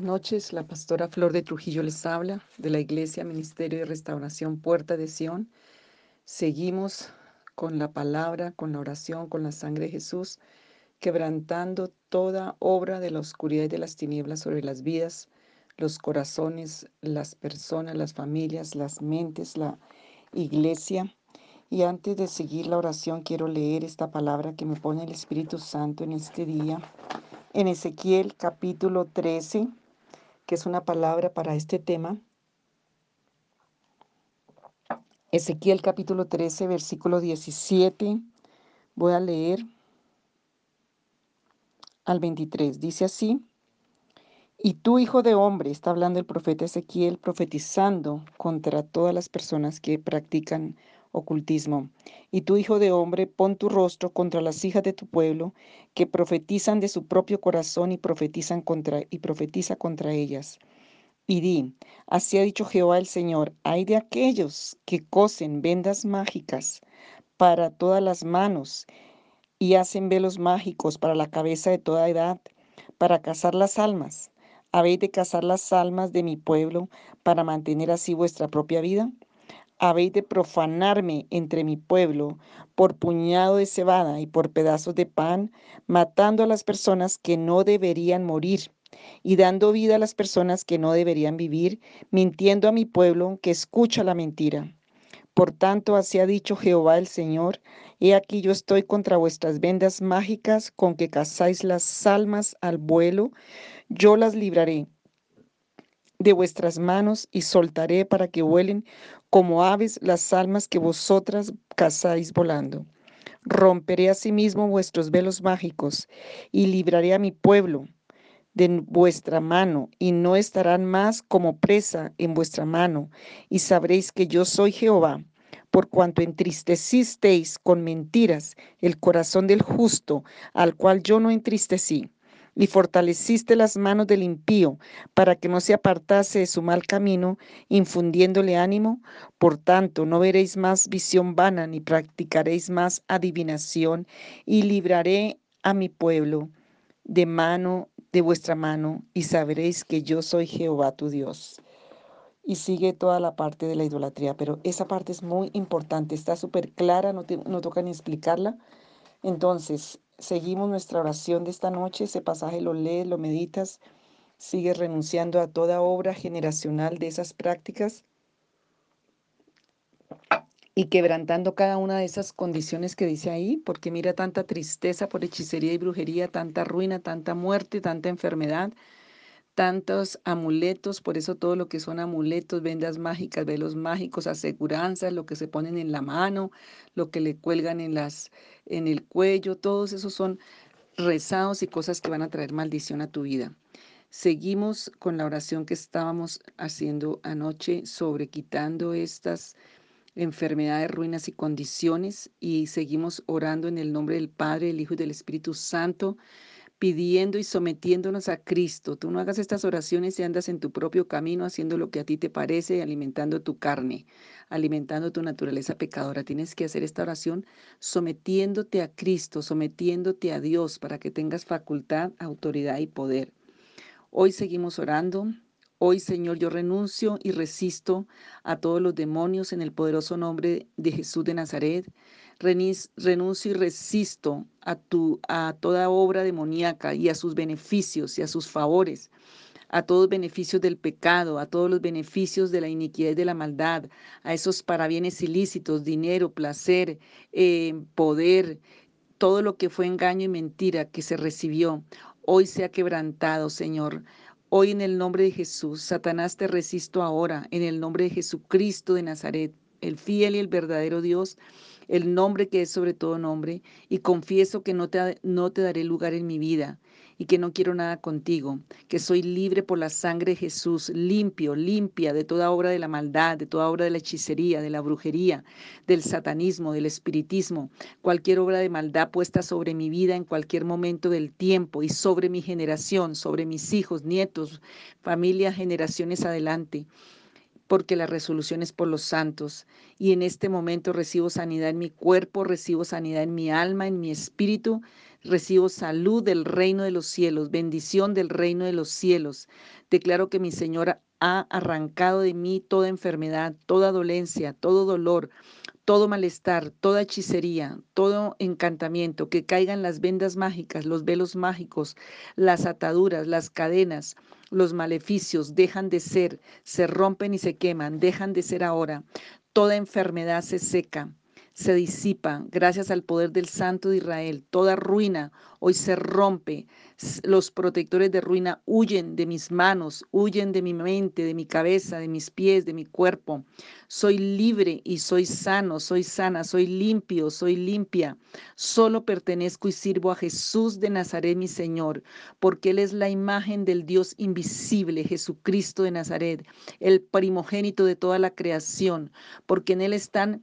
Buenas noches, la pastora Flor de Trujillo les habla de la Iglesia Ministerio de Restauración Puerta de Sión. Seguimos con la palabra, con la oración, con la sangre de Jesús, quebrantando toda obra de la oscuridad y de las tinieblas sobre las vidas, los corazones, las personas, las familias, las mentes, la iglesia. Y antes de seguir la oración, quiero leer esta palabra que me pone el Espíritu Santo en este día en Ezequiel capítulo 13, que es una palabra para este tema. Ezequiel capítulo 13, versículo 17. Voy a leer al 23. Dice así, y tú, hijo de hombre, está hablando el profeta Ezequiel, profetizando contra todas las personas que practican ocultismo. Y tu hijo de hombre, pon tu rostro contra las hijas de tu pueblo, que profetizan de su propio corazón y profetizan contra y profetiza contra ellas. Y di, así ha dicho Jehová el Señor, hay de aquellos que cosen vendas mágicas para todas las manos y hacen velos mágicos para la cabeza de toda edad, para cazar las almas. ¿Habéis de cazar las almas de mi pueblo para mantener así vuestra propia vida? Habéis de profanarme entre mi pueblo por puñado de cebada y por pedazos de pan, matando a las personas que no deberían morir y dando vida a las personas que no deberían vivir, mintiendo a mi pueblo que escucha la mentira. Por tanto, así ha dicho Jehová el Señor, he aquí yo estoy contra vuestras vendas mágicas con que cazáis las almas al vuelo, yo las libraré de vuestras manos y soltaré para que vuelen como aves las almas que vosotras cazáis volando. Romperé asimismo vuestros velos mágicos y libraré a mi pueblo de vuestra mano y no estarán más como presa en vuestra mano y sabréis que yo soy Jehová por cuanto entristecisteis con mentiras el corazón del justo, al cual yo no entristecí y fortaleciste las manos del impío para que no se apartase de su mal camino, infundiéndole ánimo. Por tanto, no veréis más visión vana, ni practicaréis más adivinación, y libraré a mi pueblo de mano de vuestra mano, y sabréis que yo soy Jehová tu Dios. Y sigue toda la parte de la idolatría, pero esa parte es muy importante, está súper clara, no, no toca ni explicarla. Entonces, Seguimos nuestra oración de esta noche, ese pasaje lo lees, lo meditas, sigues renunciando a toda obra generacional de esas prácticas y quebrantando cada una de esas condiciones que dice ahí, porque mira tanta tristeza por hechicería y brujería, tanta ruina, tanta muerte, tanta enfermedad, tantos amuletos, por eso todo lo que son amuletos, vendas mágicas, velos mágicos, aseguranzas, lo que se ponen en la mano, lo que le cuelgan en las en el cuello, todos esos son rezados y cosas que van a traer maldición a tu vida. Seguimos con la oración que estábamos haciendo anoche sobre quitando estas enfermedades, ruinas y condiciones y seguimos orando en el nombre del Padre, el Hijo y del Espíritu Santo pidiendo y sometiéndonos a Cristo. Tú no hagas estas oraciones y andas en tu propio camino haciendo lo que a ti te parece, alimentando tu carne, alimentando tu naturaleza pecadora. Tienes que hacer esta oración sometiéndote a Cristo, sometiéndote a Dios para que tengas facultad, autoridad y poder. Hoy seguimos orando. Hoy, Señor, yo renuncio y resisto a todos los demonios en el poderoso nombre de Jesús de Nazaret renuncio y resisto a, tu, a toda obra demoníaca y a sus beneficios y a sus favores, a todos los beneficios del pecado, a todos los beneficios de la iniquidad y de la maldad, a esos parabienes ilícitos, dinero, placer, eh, poder, todo lo que fue engaño y mentira que se recibió, hoy se ha quebrantado, Señor. Hoy en el nombre de Jesús, Satanás te resisto ahora, en el nombre de Jesucristo de Nazaret, el fiel y el verdadero Dios el nombre que es sobre todo nombre, y confieso que no te, no te daré lugar en mi vida y que no quiero nada contigo, que soy libre por la sangre de Jesús, limpio, limpia de toda obra de la maldad, de toda obra de la hechicería, de la brujería, del satanismo, del espiritismo, cualquier obra de maldad puesta sobre mi vida en cualquier momento del tiempo y sobre mi generación, sobre mis hijos, nietos, familia, generaciones adelante porque la resolución es por los santos. Y en este momento recibo sanidad en mi cuerpo, recibo sanidad en mi alma, en mi espíritu. Recibo salud del reino de los cielos, bendición del reino de los cielos. Declaro que mi Señor ha arrancado de mí toda enfermedad, toda dolencia, todo dolor, todo malestar, toda hechicería, todo encantamiento, que caigan las vendas mágicas, los velos mágicos, las ataduras, las cadenas, los maleficios, dejan de ser, se rompen y se queman, dejan de ser ahora. Toda enfermedad se seca, se disipa gracias al poder del Santo de Israel. Toda ruina hoy se rompe. Los protectores de ruina huyen de mis manos, huyen de mi mente, de mi cabeza, de mis pies, de mi cuerpo. Soy libre y soy sano, soy sana, soy limpio, soy limpia. Solo pertenezco y sirvo a Jesús de Nazaret, mi Señor, porque Él es la imagen del Dios invisible, Jesucristo de Nazaret, el primogénito de toda la creación, porque en Él están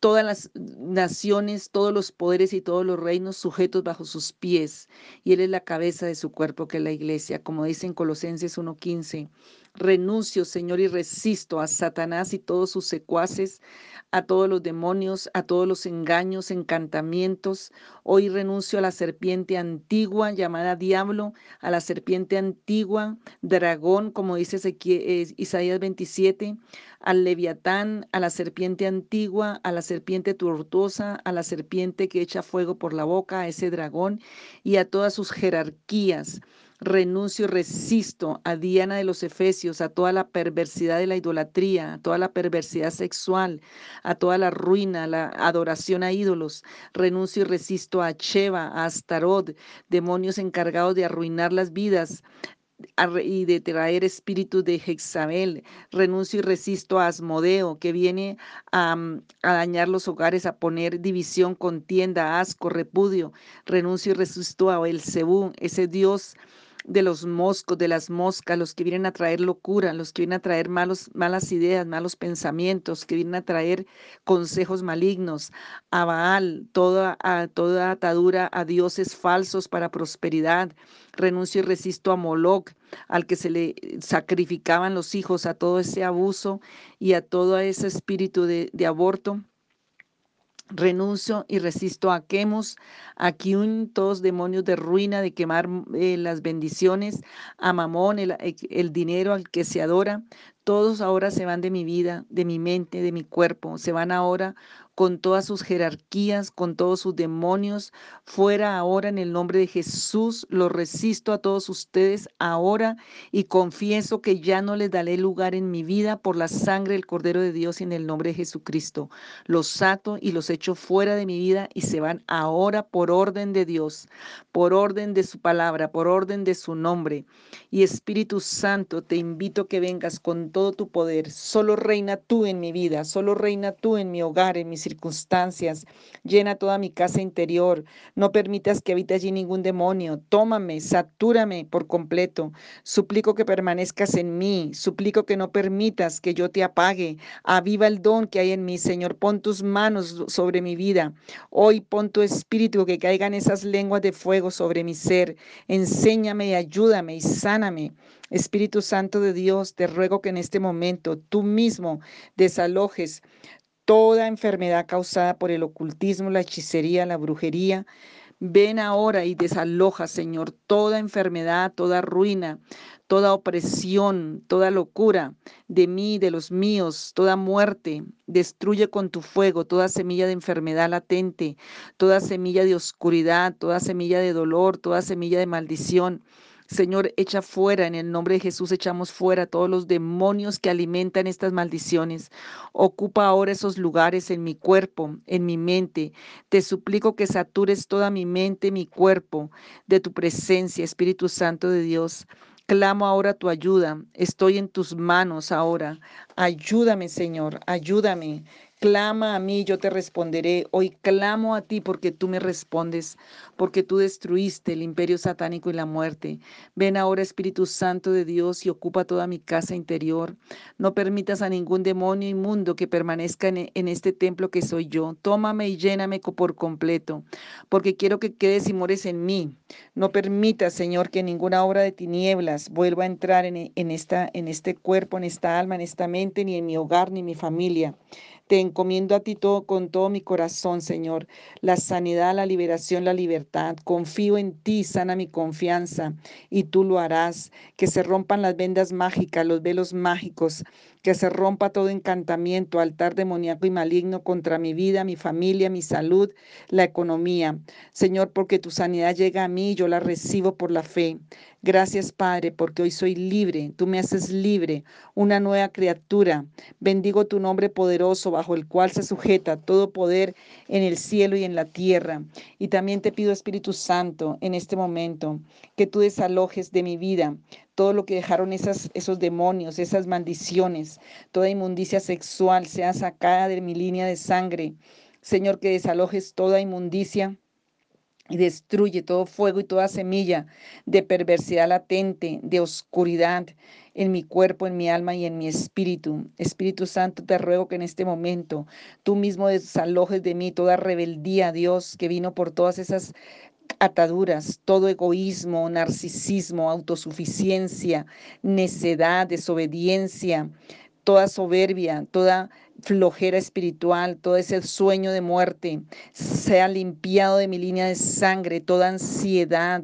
todas las naciones, todos los poderes y todos los reinos sujetos bajo sus pies, y Él es la cabeza de su cuerpo, que es la iglesia, como dice en Colosenses 1.15. Renuncio, Señor, y resisto a Satanás y todos sus secuaces, a todos los demonios, a todos los engaños, encantamientos. Hoy renuncio a la serpiente antigua llamada diablo, a la serpiente antigua, dragón, como dice eh, Isaías 27, al leviatán, a la serpiente antigua, a la serpiente tortuosa, a la serpiente que echa fuego por la boca, a ese dragón y a todas sus jerarquías renuncio y resisto a Diana de los Efesios, a toda la perversidad de la idolatría, a toda la perversidad sexual, a toda la ruina, la adoración a ídolos. Renuncio y resisto a Sheba, a Astarot, demonios encargados de arruinar las vidas, y de traer espíritu de Jezabel. Renuncio y resisto a Asmodeo, que viene a, a, dañar los hogares, a poner división, contienda, asco, repudio. Renuncio y resisto a Elcebú, ese Dios de los moscos, de las moscas, los que vienen a traer locura, los que vienen a traer malos, malas ideas, malos pensamientos, que vienen a traer consejos malignos, a Baal, toda, a, toda atadura a dioses falsos para prosperidad. Renuncio y resisto a Moloch, al que se le sacrificaban los hijos, a todo ese abuso y a todo ese espíritu de, de aborto renuncio y resisto a quemos, a Kiun, todos demonios de ruina, de quemar eh, las bendiciones, a Mamón, el, el dinero al que se adora, todos ahora se van de mi vida, de mi mente, de mi cuerpo, se van ahora con todas sus jerarquías, con todos sus demonios, fuera ahora en el nombre de Jesús. Lo resisto a todos ustedes ahora y confieso que ya no les daré lugar en mi vida por la sangre del Cordero de Dios y en el nombre de Jesucristo. Los ato y los echo fuera de mi vida y se van ahora por orden de Dios, por orden de su palabra, por orden de su nombre. Y Espíritu Santo, te invito que vengas con todo tu poder. Solo reina tú en mi vida, solo reina tú en mi hogar, en mis circunstancias. Llena toda mi casa interior. No permitas que habite allí ningún demonio. Tómame, satúrame por completo. Suplico que permanezcas en mí. Suplico que no permitas que yo te apague. Aviva el don que hay en mí, Señor. Pon tus manos sobre mi vida. Hoy pon tu espíritu que caigan esas lenguas de fuego sobre mi ser. Enséñame y ayúdame y sáname. Espíritu Santo de Dios, te ruego que en este momento tú mismo desalojes toda enfermedad causada por el ocultismo, la hechicería, la brujería. Ven ahora y desaloja, Señor, toda enfermedad, toda ruina, toda opresión, toda locura de mí, de los míos, toda muerte. Destruye con tu fuego toda semilla de enfermedad latente, toda semilla de oscuridad, toda semilla de dolor, toda semilla de maldición. Señor, echa fuera, en el nombre de Jesús echamos fuera todos los demonios que alimentan estas maldiciones. Ocupa ahora esos lugares en mi cuerpo, en mi mente. Te suplico que satures toda mi mente, mi cuerpo de tu presencia, Espíritu Santo de Dios. Clamo ahora tu ayuda. Estoy en tus manos ahora. Ayúdame, Señor, ayúdame. Clama a mí, yo te responderé. Hoy clamo a ti porque tú me respondes, porque tú destruiste el imperio satánico y la muerte. Ven ahora, Espíritu Santo de Dios, y ocupa toda mi casa interior. No permitas a ningún demonio inmundo que permanezca en, este templo que soy yo. Tómame y lléname por completo, porque quiero que quedes y mores en mí. No permitas, Señor, que ninguna obra de tinieblas vuelva a entrar en, en este cuerpo, en esta alma, en esta mente, ni en mi hogar, ni en mi familia. Te encomiendo a ti todo con todo mi corazón, Señor. La sanidad, la liberación, la libertad. Confío en ti, sana mi confianza y tú lo harás. Que se rompan las vendas mágicas, los velos mágicos, que se rompa todo encantamiento, altar demoníaco y maligno contra mi vida, mi familia, mi salud, la economía. Señor, porque tu sanidad llega a mí, yo la recibo por la fe. Gracias, Padre, porque hoy soy libre. Tú me haces libre, una nueva criatura. Bendigo tu nombre poderoso, bajo el cual se sujeta todo poder en el cielo y en la tierra. Y también te pido, Espíritu Santo, en este momento, que tú desalojes de mi vida todo lo que dejaron esas, esos demonios, esas maldiciones, toda inmundicia sexual sea sacada de mi línea de sangre. Señor, que desalojes toda inmundicia y destruye todo fuego y toda semilla de perversidad latente, de oscuridad en mi cuerpo, en mi alma y en mi espíritu. Espíritu Santo, te ruego que en este momento tú mismo desalojes de mí toda rebeldía, Dios, que vino por todas esas ataduras, todo egoísmo, narcisismo, autosuficiencia, necedad, desobediencia, toda soberbia, toda flojera espiritual, todo ese sueño de muerte, sea limpiado de mi línea de sangre, toda ansiedad,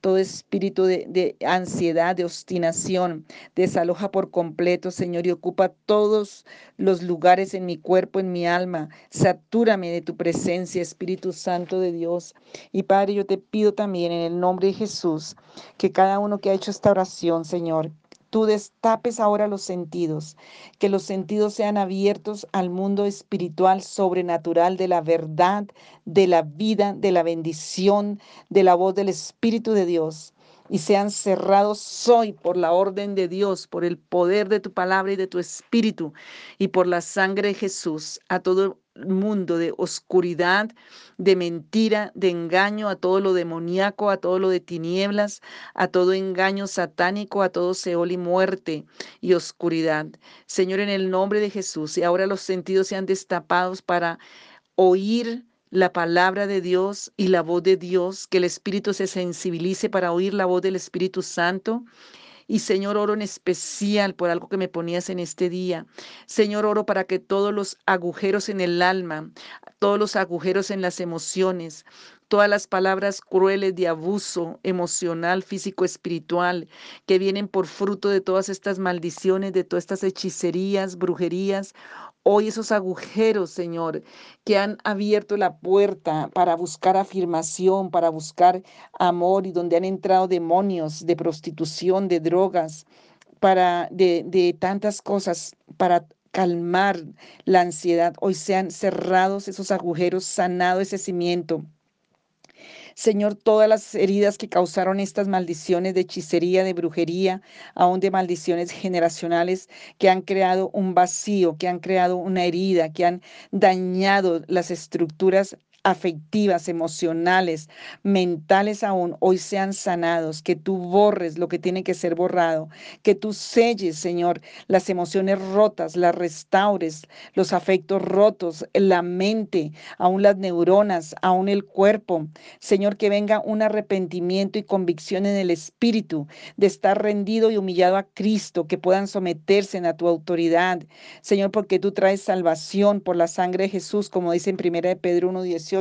todo espíritu de, ansiedad, de obstinación, desaloja por completo, Señor, y ocupa todos los lugares en mi cuerpo, en mi alma. Satúrame de tu presencia, Espíritu Santo de Dios. Y Padre, yo te pido también en el nombre de Jesús que cada uno que ha hecho esta oración, Señor, tú destapes ahora los sentidos, que los sentidos sean abiertos al mundo espiritual, sobrenatural de la verdad, de la vida, de la bendición, de la voz del Espíritu de Dios y sean cerrados hoy por la orden de Dios, por el poder de tu palabra y de tu espíritu y por la sangre de Jesús a todo mundo de oscuridad, de mentira, de engaño, a todo lo demoníaco, a todo lo de tinieblas, a todo engaño satánico, a todo Seol y muerte y oscuridad. Señor, en el nombre de Jesús, y ahora los sentidos sean destapados para oír la palabra de Dios y la voz de Dios, que el Espíritu se sensibilice para oír la voz del Espíritu Santo y Señor, oro en especial por algo que me ponías en este día. Señor, oro para que todos los agujeros en el alma, todos los agujeros en las emociones, todas las palabras crueles de abuso emocional, físico, espiritual, que vienen por fruto de todas estas maldiciones, de todas estas hechicerías, brujerías, Hoy esos agujeros, Señor, que han abierto la puerta para buscar afirmación, para buscar amor y donde han entrado demonios de prostitución, de drogas, para de, de tantas cosas, para calmar la ansiedad. Hoy sean cerrados esos agujeros, sanado ese cimiento Señor, todas las heridas que causaron estas maldiciones de hechicería, de brujería, aún de maldiciones generacionales que han creado un vacío, que han creado una herida, que han dañado las estructuras afectivas, emocionales, mentales aún, hoy sean sanados, que tú borres lo que tiene que ser borrado, que tú selles, Señor, las emociones rotas, las restaures, los afectos rotos, la mente, aún las neuronas, aún el cuerpo. Señor, que venga un arrepentimiento y convicción en el espíritu de estar rendido y humillado a Cristo, que puedan someterse a tu autoridad. Señor, porque tú traes salvación por la sangre de Jesús, como dice en 1 de Pedro 1.18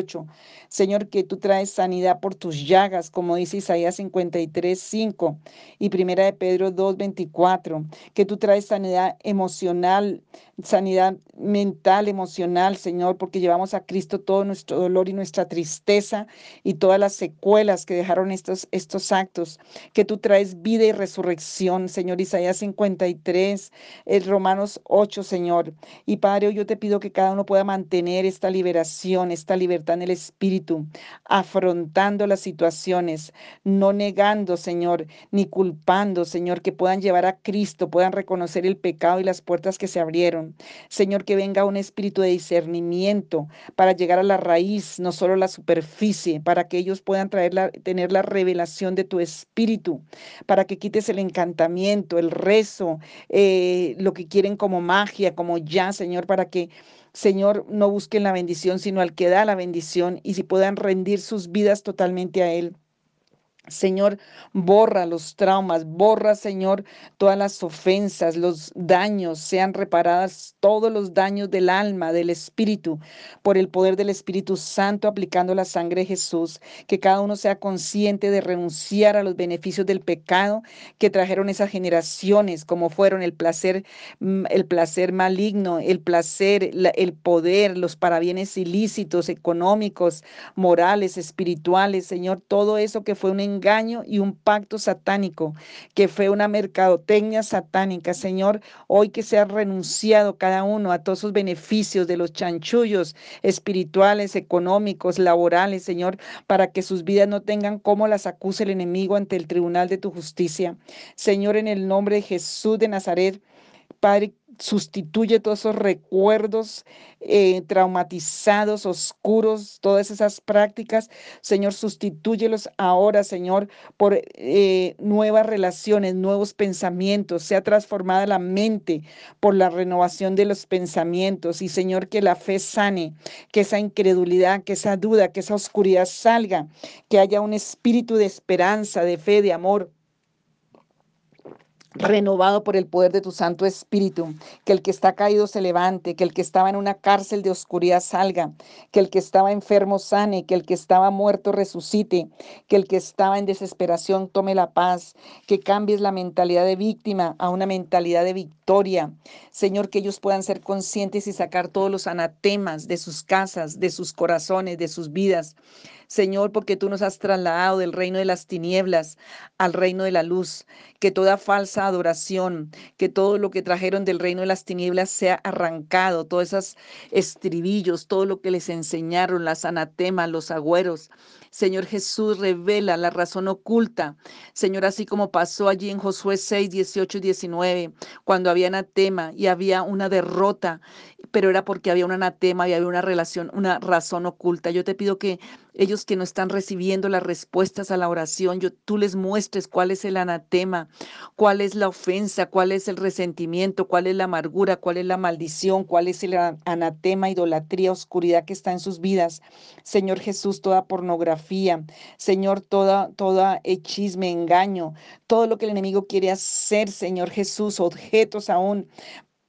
Señor, que tú traes sanidad por tus llagas, como dice Isaías 53, 5 y Primera de Pedro 2, 24. Que tú traes sanidad emocional, sanidad mental, emocional, Señor, porque llevamos a Cristo todo nuestro dolor y nuestra tristeza y todas las secuelas que dejaron estos, estos actos. Que tú traes vida y resurrección, Señor. Isaías 53, el Romanos 8, Señor. Y Padre, yo te pido que cada uno pueda mantener esta liberación, esta libertad en el Espíritu, afrontando las situaciones, no negando, Señor, ni culpando, Señor, que puedan llevar a Cristo, puedan reconocer el pecado y las puertas que se abrieron. Señor, que venga un espíritu de discernimiento para llegar a la raíz, no solo a la superficie, para que ellos puedan traer la, tener la revelación de tu espíritu, para que quites el encantamiento, el rezo, eh, lo que quieren como magia, como ya, Señor, para que Señor, no busquen la bendición, sino al que da la bendición y si puedan rendir sus vidas totalmente a Él. Señor, borra los traumas, borra, Señor, todas las ofensas, los daños, sean reparadas todos los daños del alma, del espíritu, por el poder del Espíritu Santo aplicando la sangre de Jesús. Que cada uno sea consciente de renunciar a los beneficios del pecado que trajeron esas generaciones, como fueron el placer, mm, el placer maligno, el placer, el poder, los parabienes ilícitos, económicos, morales, espirituales, Señor, todo eso que fue un engaño y un pacto satánico, que fue una mercadotecnia satánica. Señor, hoy que se ha renunciado cada uno a todos esos beneficios de los chanchullos espirituales, económicos, laborales, Señor, para que sus vidas no tengan como las acuse el enemigo ante el tribunal de tu justicia. Señor, en el nombre de Jesús de Nazaret, Padre, sustituye todos esos recuerdos eh, traumatizados, oscuros, todas esas prácticas. Señor, sustitúyelos ahora, Señor, por eh, nuevas relaciones, nuevos pensamientos. Sea transformada la mente por la renovación de los pensamientos. Y, Señor, que la fe sane, que esa incredulidad, que esa duda, que esa oscuridad salga, que haya un espíritu de esperanza, de fe, de amor renovado por el poder de tu Santo Espíritu, que el que está caído se levante, que el que estaba en una cárcel de oscuridad salga, que el que estaba enfermo sane, que el que estaba muerto resucite, que el que estaba en desesperación tome la paz, que cambies la mentalidad de víctima a una mentalidad de victoria. Señor, que ellos puedan ser conscientes y sacar todos los anatemas de sus casas, de sus corazones, de sus vidas. Señor, porque tú nos has trasladado del reino de las tinieblas al reino de la luz, que toda falsa adoración, que todo lo que trajeron del reino de las tinieblas sea arrancado, todos esos estribillos, todo lo que les enseñaron, las anatemas, los agüeros. Señor Jesús, revela la razón oculta. Señor, así como pasó allí en Josué 6, 18 y 19, cuando había anatema y había una derrota, pero era porque había un anatema y había una relación, una razón oculta. Yo te pido que ellos que no están recibiendo las respuestas a la oración, yo, tú les muestres cuál es el anatema, cuál es la ofensa, cuál es el resentimiento, cuál es la amargura, cuál es la maldición, cuál es el anatema, idolatría, oscuridad que está en sus vidas. Señor Jesús, toda pornografía, Señor, toda, toda hechisme, engaño, todo lo que el enemigo quiere hacer, Señor Jesús, objetos aún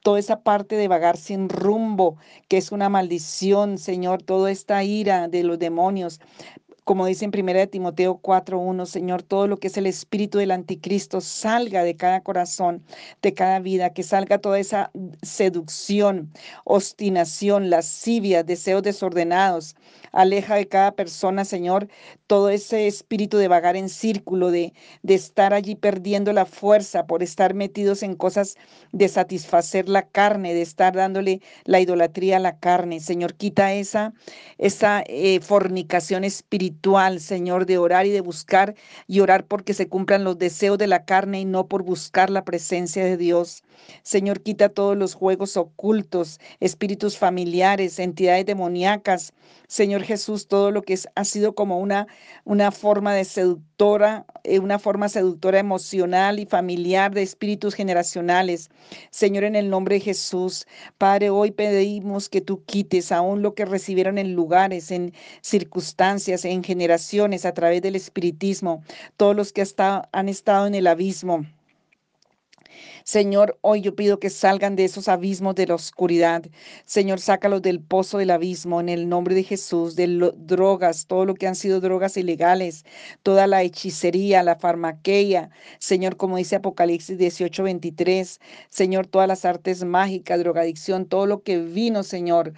toda esa parte de vagar sin rumbo, que es una maldición, Señor, toda esta ira de los demonios. Como dice en 1 Timoteo 4:1, Señor, todo lo que es el espíritu del anticristo salga de cada corazón, de cada vida, que salga toda esa seducción, obstinación, lascivia, deseos desordenados. Aleja de cada persona, Señor, todo ese espíritu de vagar en círculo, de, de estar allí perdiendo la fuerza por estar metidos en cosas de satisfacer la carne, de estar dándole la idolatría a la carne. Señor, quita esa, esa eh, fornicación espiritual, Señor, de orar y de buscar y orar porque se cumplan los deseos de la carne y no por buscar la presencia de Dios. Señor, quita todos los juegos ocultos, espíritus familiares, entidades demoníacas. Señor Jesús, todo lo que es, ha sido como una, una forma de seductora, eh, una forma seductora emocional y familiar de espíritus generacionales. Señor, en el nombre de Jesús, Padre, hoy pedimos que tú quites aún lo que recibieron en lugares, en circunstancias, en generaciones, a través del espiritismo, todos los que han estado en el abismo. Señor, hoy yo pido que salgan de esos abismos de la oscuridad. Señor, sácalos del pozo del abismo en el nombre de Jesús, de drogas, todo lo que han sido drogas ilegales, toda la hechicería, la farmaqueia. Señor, como dice Apocalipsis 18, 23. Señor, todas las artes mágicas, drogadicción, todo lo que vino, Señor,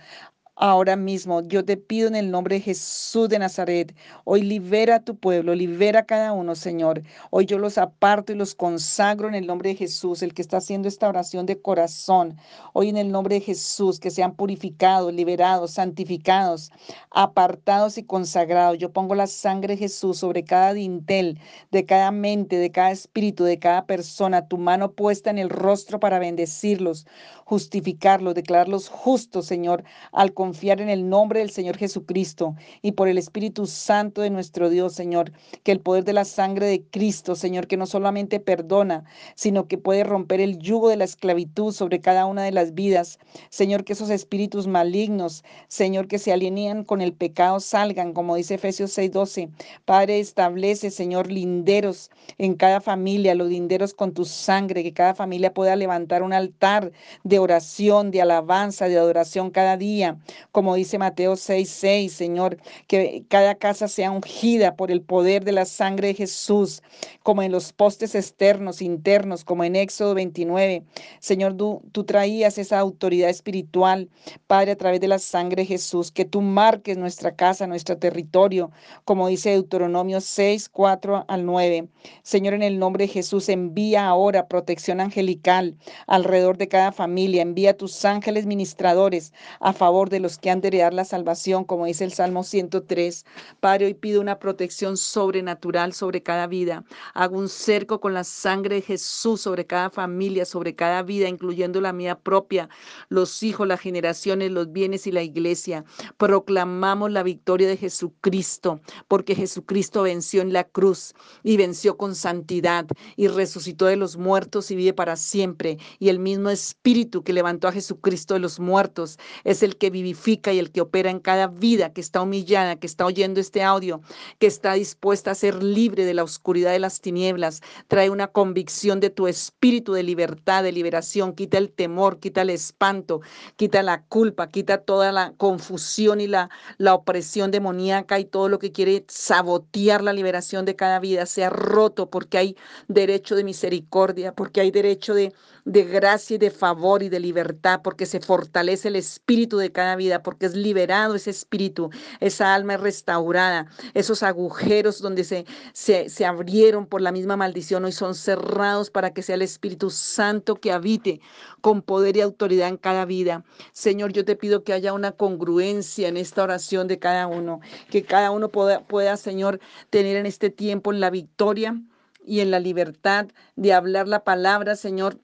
Ahora mismo yo te pido en el nombre de Jesús de Nazaret, hoy libera a tu pueblo, libera a cada uno, Señor. Hoy yo los aparto y los consagro en el nombre de Jesús, el que está haciendo esta oración de corazón. Hoy en el nombre de Jesús, que sean purificados, liberados, santificados, apartados y consagrados. Yo pongo la sangre de Jesús sobre cada dintel, de cada mente, de cada espíritu, de cada persona, tu mano puesta en el rostro para bendecirlos, justificarlos, declararlos justos, Señor, al confiar en el nombre del Señor Jesucristo y por el Espíritu Santo de nuestro Dios, Señor, que el poder de la sangre de Cristo, Señor, que no solamente perdona, sino que puede romper el yugo de la esclavitud sobre cada una de las vidas. Señor, que esos espíritus malignos, Señor, que se alinean con el pecado, salgan, como dice Efesios 6:12. Padre, establece, Señor, linderos en cada familia, los linderos con tu sangre, que cada familia pueda levantar un altar de oración, de alabanza, de adoración cada día, como dice Mateo 6:6, Señor, que cada casa sea ungida por el poder de la sangre de Jesús, como en los postes externos, internos, como en Éxodo 29. Señor, tú, traías esa autoridad espiritual, Padre, a través de la sangre de Jesús, que tú marques nuestra casa, nuestro territorio, como dice Deuteronomio 6, 4 al 9. Señor, en el nombre de Jesús, envía ahora protección angelical alrededor de cada familia. Envía tus ángeles ministradores a favor de los que han de heredar la salvación, como dice el Salmo 103. Padre, hoy pido una protección sobrenatural sobre cada vida. Hago un cerco con la sangre de Jesús sobre cada familia, sobre cada vida, incluyendo la mía propia, los hijos, las generaciones, los bienes y la iglesia. Proclamamos la victoria de Jesucristo, porque Jesucristo venció en la cruz y venció con santidad y resucitó de los muertos y vive para siempre. Y el mismo Espíritu que levantó a Jesucristo de los muertos es el que vivifica y el que opera en cada vida que está humillada, que está oyendo este audio, que está dispuesta a ser libre de la oscuridad de las tinieblas. Trae una convicción de tu espíritu de libertad, de liberación. Quita el temor, quita el espanto, quita la culpa, quita toda la confusión y la, la opresión demoníaca y todo lo que quiere sabotear la liberación de cada vida. Sea roto porque hay derecho de misericordia, porque hay derecho de, de gracia y de favor y de libertad, porque se fortalece el espíritu de cada vida, porque es liberado ese espíritu, esa alma es restaurada, esos agujeros donde se, se, se abrieron por la misma maldición hoy son cerrados para que sea el Espíritu Santo que habite con poder y autoridad en cada vida. Señor, yo te pido que haya una congruencia en esta oración de cada uno, que cada uno pueda, pueda Señor, tener en este tiempo la victoria y en la libertad de hablar la palabra, Señor,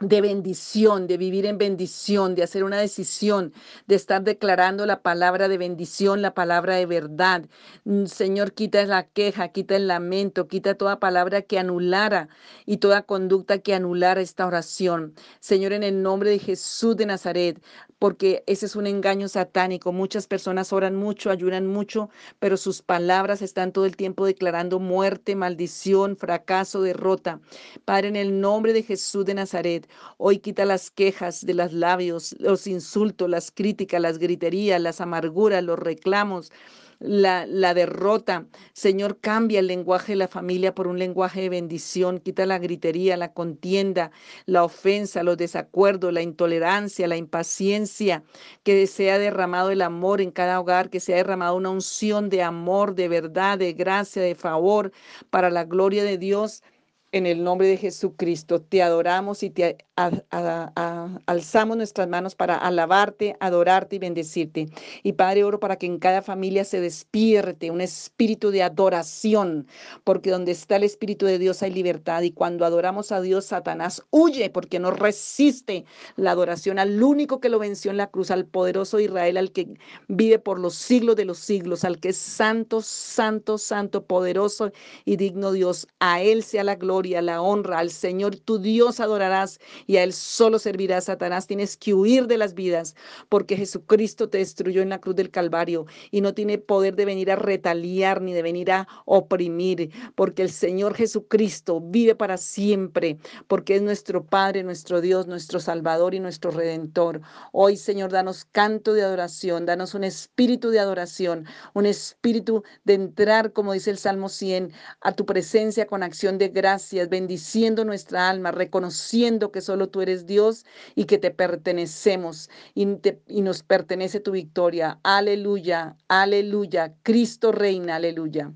de bendición, de vivir en bendición, de hacer una decisión, de estar declarando la palabra de bendición, la palabra de verdad. Mm, Señor, quita la queja, quita el lamento, quita toda palabra que anulara y toda conducta que anulara esta oración. Señor, en el nombre de Jesús de Nazaret, porque ese es un engaño satánico. Muchas personas oran mucho, ayunan mucho, pero sus palabras están todo el tiempo declarando muerte, maldición, fracaso, derrota. Padre, en el nombre de Jesús de Nazaret, hoy quita las quejas de los labios, los insultos, las críticas, las griterías, las amarguras, los reclamos la, derrota. Señor, cambia el lenguaje de la familia por un lenguaje de bendición. Quita la gritería, la contienda, la ofensa, los desacuerdos, la intolerancia, la impaciencia. Que sea derramado el amor en cada hogar, que sea derramado una unción de amor, de verdad, de gracia, de favor para la gloria de Dios. En el nombre de Jesucristo te adoramos y te alzamos nuestras manos para alabarte, adorarte y bendecirte. Y Padre, oro para que en cada familia se despierte un espíritu de adoración, porque donde está el Espíritu de Dios hay libertad. Y cuando adoramos a Dios, Satanás huye porque no resiste la adoración al único que lo venció en la cruz, al poderoso Israel, al que vive por los siglos de los siglos, al que es santo, santo, santo, poderoso y digno Dios. A Él sea la gloria, la honra, al Señor tu Dios adorarás y a Él solo servirá Satanás. Tienes que huir de las vidas porque Jesucristo te destruyó en la cruz del Calvario y no tiene poder de venir a retaliar ni de venir a oprimir, porque el Señor Jesucristo vive para siempre, porque es nuestro Padre, nuestro Dios, nuestro Salvador y nuestro Redentor. Hoy, Señor, danos canto de adoración, danos un espíritu de adoración, un espíritu de entrar, como dice el Salmo 100, a tu presencia con acción de bendiciendo nuestra alma, reconociendo que solo tú eres Dios y que te pertenecemos y nos pertenece tu victoria. Aleluya, aleluya. Cristo reina, aleluya.